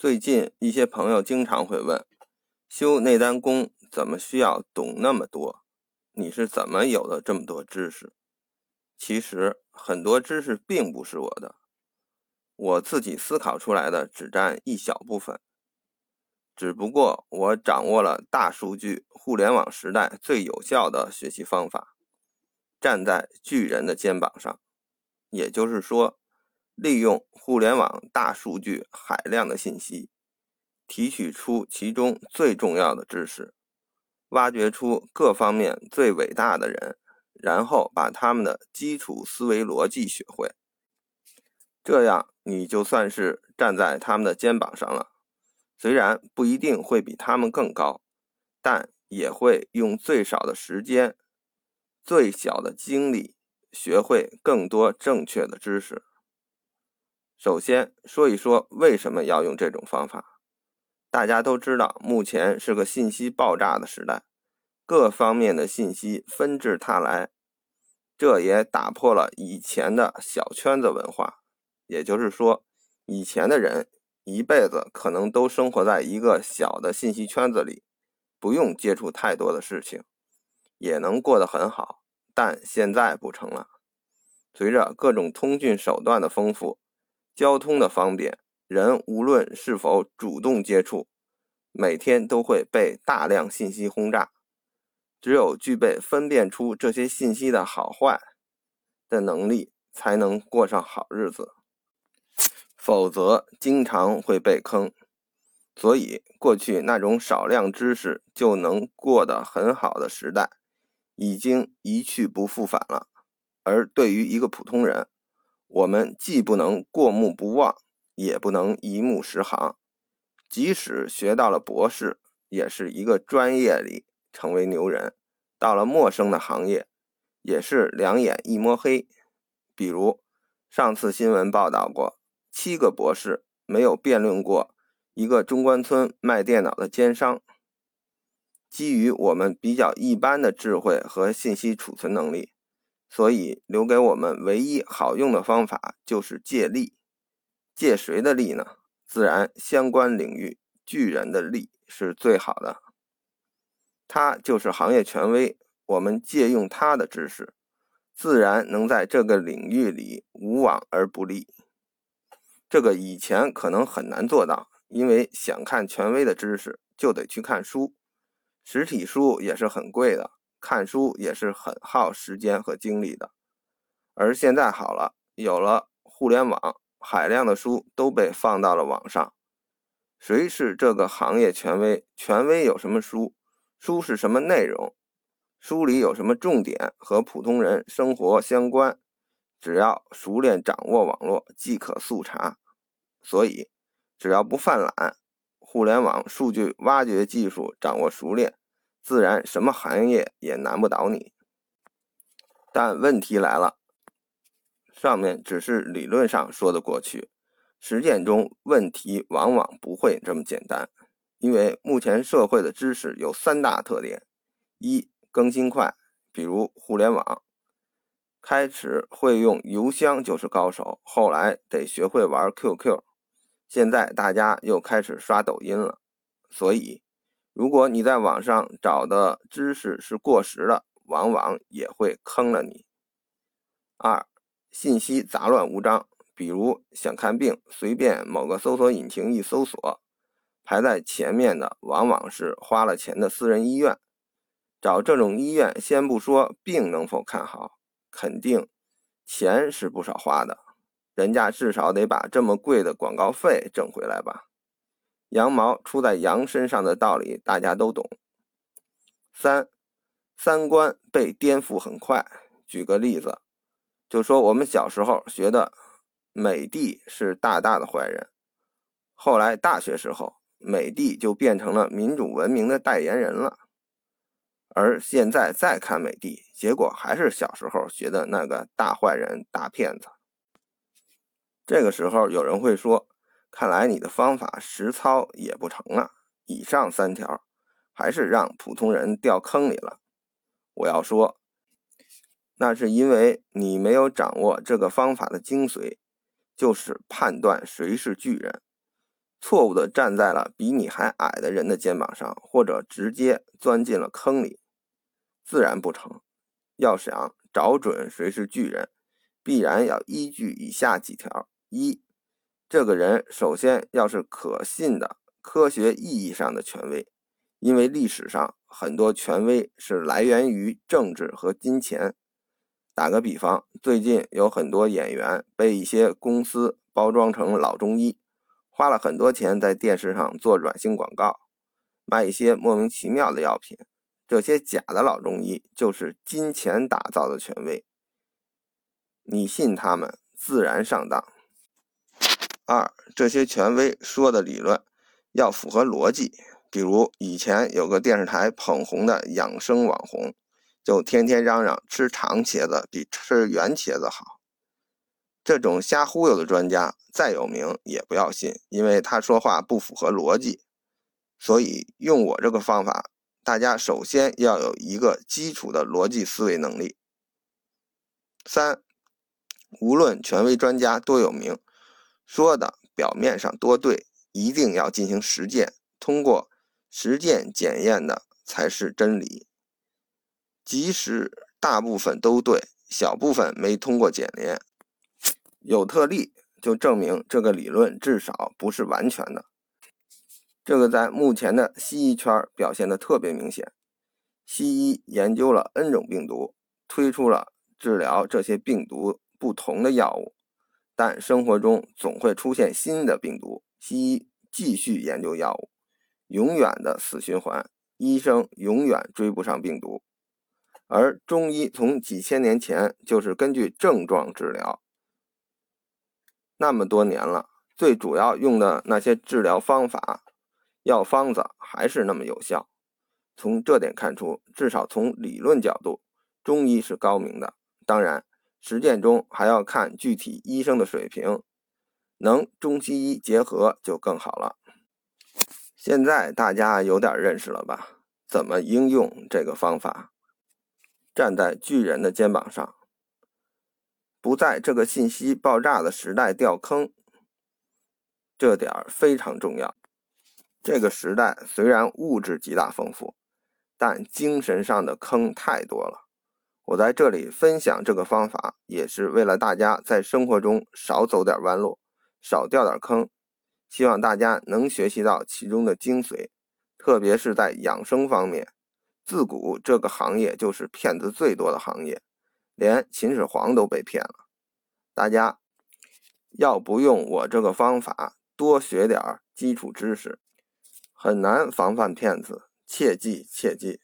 最近一些朋友经常会问：修内丹功怎么需要懂那么多？你是怎么有的这么多知识？其实很多知识并不是我的，我自己思考出来的只占一小部分。只不过我掌握了大数据、互联网时代最有效的学习方法，站在巨人的肩膀上，也就是说。利用互联网大数据海量的信息，提取出其中最重要的知识，挖掘出各方面最伟大的人，然后把他们的基础思维逻辑学会。这样，你就算是站在他们的肩膀上了。虽然不一定会比他们更高，但也会用最少的时间、最小的精力，学会更多正确的知识。首先说一说为什么要用这种方法。大家都知道，目前是个信息爆炸的时代，各方面的信息纷至沓来，这也打破了以前的小圈子文化。也就是说，以前的人一辈子可能都生活在一个小的信息圈子里，不用接触太多的事情，也能过得很好。但现在不成了，随着各种通讯手段的丰富。交通的方便，人无论是否主动接触，每天都会被大量信息轰炸。只有具备分辨出这些信息的好坏的能力，才能过上好日子，否则经常会被坑。所以，过去那种少量知识就能过得很好的时代，已经一去不复返了。而对于一个普通人，我们既不能过目不忘，也不能一目十行。即使学到了博士，也是一个专业里成为牛人；到了陌生的行业，也是两眼一摸黑。比如上次新闻报道过，七个博士没有辩论过一个中关村卖电脑的奸商。基于我们比较一般的智慧和信息储存能力。所以，留给我们唯一好用的方法就是借力。借谁的力呢？自然，相关领域巨人的力是最好的。他就是行业权威，我们借用他的知识，自然能在这个领域里无往而不利。这个以前可能很难做到，因为想看权威的知识，就得去看书，实体书也是很贵的。看书也是很耗时间和精力的，而现在好了，有了互联网，海量的书都被放到了网上。谁是这个行业权威？权威有什么书？书是什么内容？书里有什么重点和普通人生活相关？只要熟练掌握网络，即可速查。所以，只要不犯懒，互联网数据挖掘技术掌握熟练。自然，什么行业也难不倒你。但问题来了，上面只是理论上说得过去，实践中问题往往不会这么简单。因为目前社会的知识有三大特点：一、更新快，比如互联网，开始会用邮箱就是高手，后来得学会玩 QQ，现在大家又开始刷抖音了，所以。如果你在网上找的知识是过时的，往往也会坑了你。二、信息杂乱无章，比如想看病，随便某个搜索引擎一搜索，排在前面的往往是花了钱的私人医院。找这种医院，先不说病能否看好，肯定钱是不少花的，人家至少得把这么贵的广告费挣回来吧。羊毛出在羊身上的道理大家都懂。三，三观被颠覆很快。举个例子，就说我们小时候学的美帝是大大的坏人，后来大学时候，美帝就变成了民主文明的代言人了。而现在再看美帝，结果还是小时候学的那个大坏人、大骗子。这个时候有人会说。看来你的方法实操也不成啊！以上三条还是让普通人掉坑里了。我要说，那是因为你没有掌握这个方法的精髓，就是判断谁是巨人。错误的站在了比你还矮的人的肩膀上，或者直接钻进了坑里，自然不成。要想找准谁是巨人，必然要依据以下几条：一，这个人首先要是可信的、科学意义上的权威，因为历史上很多权威是来源于政治和金钱。打个比方，最近有很多演员被一些公司包装成老中医。花了很多钱在电视上做软性广告，卖一些莫名其妙的药品。这些假的老中医就是金钱打造的权威，你信他们，自然上当。二，这些权威说的理论要符合逻辑。比如以前有个电视台捧红的养生网红，就天天嚷嚷吃长茄子比吃圆茄子好。这种瞎忽悠的专家再有名也不要信，因为他说话不符合逻辑。所以用我这个方法，大家首先要有一个基础的逻辑思维能力。三，无论权威专家多有名，说的表面上多对，一定要进行实践，通过实践检验的才是真理。即使大部分都对，小部分没通过检验。有特例，就证明这个理论至少不是完全的。这个在目前的西医圈表现的特别明显。西医研究了 N 种病毒，推出了治疗这些病毒不同的药物，但生活中总会出现新的病毒，西医继续研究药物，永远的死循环，医生永远追不上病毒。而中医从几千年前就是根据症状治疗。那么多年了，最主要用的那些治疗方法、药方子还是那么有效。从这点看出，至少从理论角度，中医是高明的。当然，实践中还要看具体医生的水平，能中西医结合就更好了。现在大家有点认识了吧？怎么应用这个方法？站在巨人的肩膀上。不在这个信息爆炸的时代掉坑，这点非常重要。这个时代虽然物质极大丰富，但精神上的坑太多了。我在这里分享这个方法，也是为了大家在生活中少走点弯路，少掉点坑。希望大家能学习到其中的精髓，特别是在养生方面。自古这个行业就是骗子最多的行业。连秦始皇都被骗了，大家要不用我这个方法，多学点基础知识，很难防范骗子。切记切记。